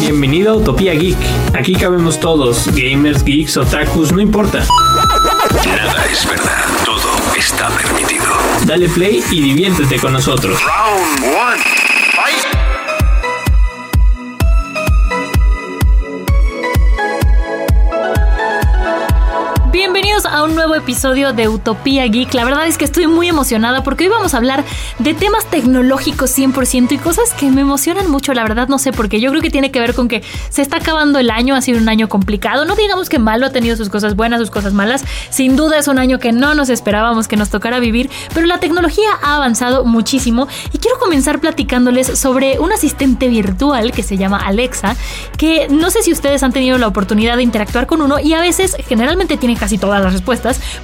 Bienvenido a Utopía Geek. Aquí cabemos todos, gamers, geeks, otakus, no importa. Nada es verdad, todo está permitido. Dale play y diviértete con nosotros. Round one. Un nuevo episodio de Utopía Geek. La verdad es que estoy muy emocionada porque hoy vamos a hablar de temas tecnológicos 100% y cosas que me emocionan mucho. La verdad no sé por qué. Yo creo que tiene que ver con que se está acabando el año, ha sido un año complicado. No digamos que malo, ha tenido sus cosas buenas, sus cosas malas. Sin duda es un año que no nos esperábamos que nos tocara vivir, pero la tecnología ha avanzado muchísimo y quiero comenzar platicándoles sobre un asistente virtual que se llama Alexa, que no sé si ustedes han tenido la oportunidad de interactuar con uno y a veces generalmente tiene casi todas las respuestas,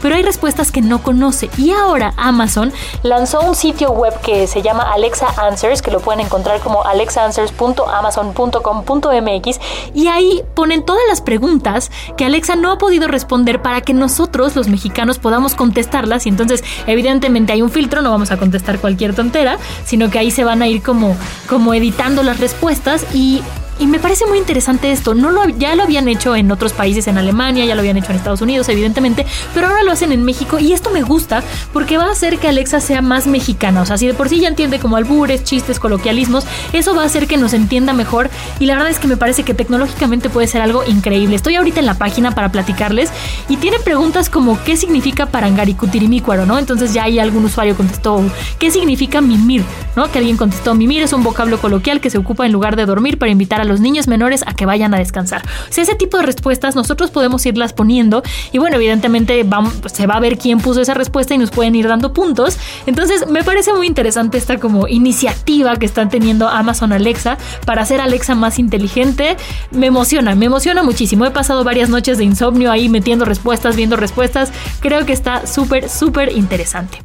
pero hay respuestas que no conoce. Y ahora Amazon lanzó un sitio web que se llama Alexa Answers, que lo pueden encontrar como alexaanswers.amazon.com.mx y ahí ponen todas las preguntas que Alexa no ha podido responder para que nosotros, los mexicanos, podamos contestarlas. Y entonces, evidentemente hay un filtro, no vamos a contestar cualquier tontera, sino que ahí se van a ir como, como editando las respuestas y y me parece muy interesante esto. No lo, ya lo habían hecho en otros países, en Alemania, ya lo habían hecho en Estados Unidos, evidentemente, pero ahora lo hacen en México y esto me gusta porque va a hacer que Alexa sea más mexicana. O sea, si de por sí ya entiende como albures, chistes, coloquialismos, eso va a hacer que nos entienda mejor y la verdad es que me parece que tecnológicamente puede ser algo increíble. Estoy ahorita en la página para platicarles y tiene preguntas como ¿qué significa parangaricutirimícuaro? ¿no? Entonces ya hay algún usuario contestó ¿qué significa mimir? ¿no? Que alguien contestó mimir es un vocablo coloquial que se ocupa en lugar de dormir para invitar a los niños menores a que vayan a descansar. O sea, ese tipo de respuestas nosotros podemos irlas poniendo y bueno, evidentemente se va a ver quién puso esa respuesta y nos pueden ir dando puntos. Entonces me parece muy interesante esta como iniciativa que están teniendo Amazon Alexa para hacer Alexa más inteligente. Me emociona, me emociona muchísimo. He pasado varias noches de insomnio ahí metiendo respuestas, viendo respuestas. Creo que está súper, súper interesante.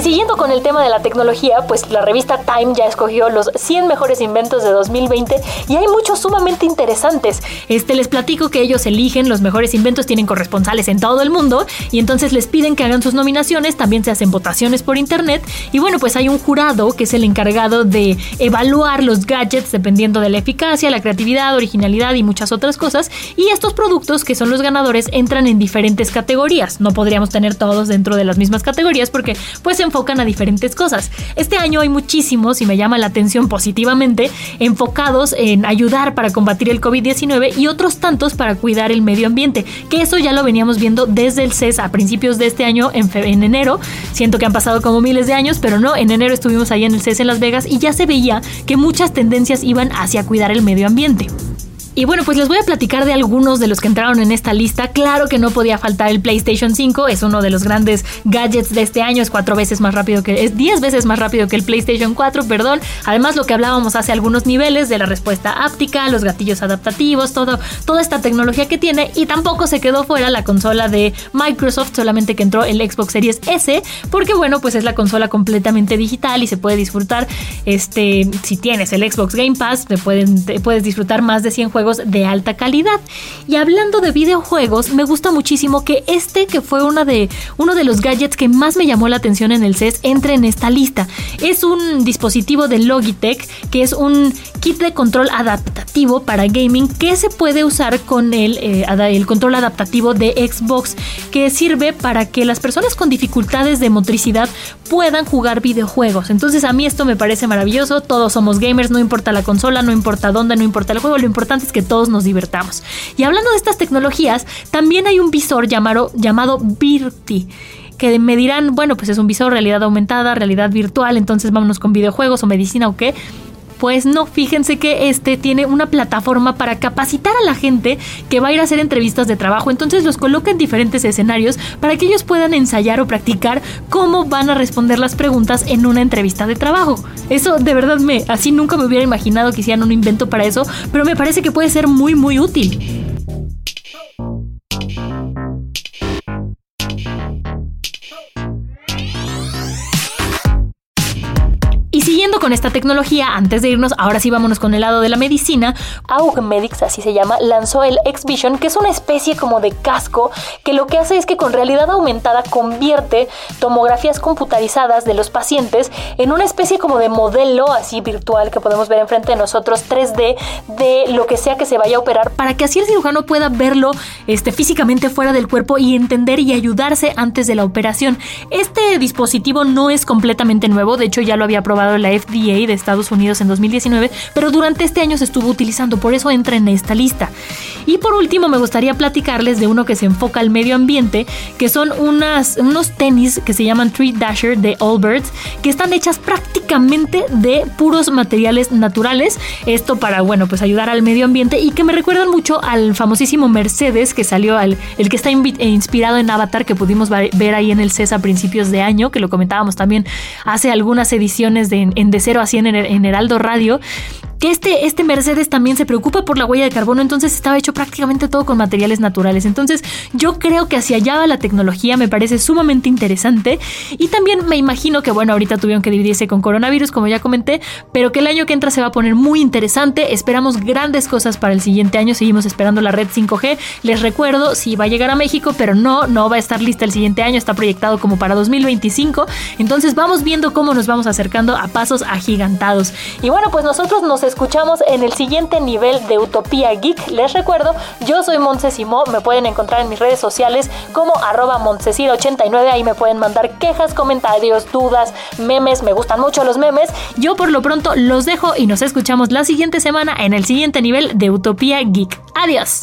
Y siguiendo con el tema de la tecnología, pues la revista Time ya escogió los 100 mejores inventos de 2020 y hay muchos sumamente interesantes. Este les platico que ellos eligen los mejores inventos, tienen corresponsales en todo el mundo y entonces les piden que hagan sus nominaciones, también se hacen votaciones por internet y bueno, pues hay un jurado que es el encargado de evaluar los gadgets dependiendo de la eficacia, la creatividad, originalidad y muchas otras cosas y estos productos que son los ganadores entran en diferentes categorías. No podríamos tener todos dentro de las mismas categorías porque pues se enfocan a diferentes cosas. Este año hay muchísimos, y me llama la atención positivamente, enfocados en ayudar para combatir el COVID-19 y otros tantos para cuidar el medio ambiente, que eso ya lo veníamos viendo desde el CES a principios de este año, en, en enero. Siento que han pasado como miles de años, pero no, en enero estuvimos ahí en el CES en Las Vegas y ya se veía que muchas tendencias iban hacia cuidar el medio ambiente. Y bueno, pues les voy a platicar de algunos de los que entraron en esta lista. Claro que no podía faltar el PlayStation 5, es uno de los grandes gadgets de este año, es cuatro veces más rápido que, es 10 veces más rápido que el PlayStation 4, perdón. Además, lo que hablábamos hace algunos niveles de la respuesta áptica, los gatillos adaptativos, todo, toda esta tecnología que tiene. Y tampoco se quedó fuera la consola de Microsoft, solamente que entró el Xbox Series S, porque bueno, pues es la consola completamente digital y se puede disfrutar, este, si tienes el Xbox Game Pass, te, pueden, puedes disfrutar más de 100 juegos de alta calidad. Y hablando de videojuegos, me gusta muchísimo que este, que fue una de, uno de los gadgets que más me llamó la atención en el CES, entre en esta lista. Es un dispositivo de Logitech, que es un kit de control para gaming que se puede usar con el, eh, el control adaptativo de Xbox, que sirve para que las personas con dificultades de motricidad puedan jugar videojuegos. Entonces a mí esto me parece maravilloso, todos somos gamers, no importa la consola, no importa dónde, no importa el juego, lo importante es que todos nos divertamos. Y hablando de estas tecnologías, también hay un visor llamado, llamado Virti que me dirán, bueno, pues es un visor realidad aumentada, realidad virtual, entonces vámonos con videojuegos o medicina o qué. Pues no, fíjense que este tiene una plataforma para capacitar a la gente que va a ir a hacer entrevistas de trabajo. Entonces los coloca en diferentes escenarios para que ellos puedan ensayar o practicar cómo van a responder las preguntas en una entrevista de trabajo. Eso de verdad me, así nunca me hubiera imaginado que hicieran un invento para eso, pero me parece que puede ser muy muy útil. Esta tecnología, antes de irnos, ahora sí vámonos con el lado de la medicina, Augmedix, así se llama, lanzó el X-Vision, que es una especie como de casco que lo que hace es que con realidad aumentada convierte tomografías computarizadas de los pacientes en una especie como de modelo así virtual que podemos ver enfrente de nosotros 3D de lo que sea que se vaya a operar para que así el cirujano pueda verlo este, físicamente fuera del cuerpo y entender y ayudarse antes de la operación. Este dispositivo no es completamente nuevo, de hecho ya lo había probado la FDA de Estados Unidos en 2019, pero durante este año se estuvo utilizando, por eso entra en esta lista. Y por último, me gustaría platicarles de uno que se enfoca al medio ambiente, que son unas, unos tenis que se llaman Tree Dasher de Allbirds, que están hechas prácticamente de puros materiales naturales. Esto para, bueno, pues ayudar al medio ambiente y que me recuerdan mucho al famosísimo Mercedes que salió, al, el que está inspirado en Avatar, que pudimos ver ahí en el CES a principios de año, que lo comentábamos también hace algunas ediciones de, en De Cero a 100 en Heraldo Radio que este, este Mercedes también se preocupa por la huella de carbono, entonces estaba hecho prácticamente todo con materiales naturales. Entonces yo creo que hacia allá va la tecnología, me parece sumamente interesante. Y también me imagino que bueno, ahorita tuvieron que dividirse con coronavirus, como ya comenté, pero que el año que entra se va a poner muy interesante, esperamos grandes cosas para el siguiente año, seguimos esperando la red 5G, les recuerdo, si va a llegar a México, pero no, no va a estar lista el siguiente año, está proyectado como para 2025, entonces vamos viendo cómo nos vamos acercando a pasos agigantados. Y bueno, pues nosotros nos escuchamos en el siguiente nivel de Utopía Geek. Les recuerdo, yo soy Montesimo, me pueden encontrar en mis redes sociales como arroba 89 ahí me pueden mandar quejas, comentarios, dudas, memes, me gustan mucho los memes. Yo por lo pronto los dejo y nos escuchamos la siguiente semana en el siguiente nivel de Utopía Geek. Adiós.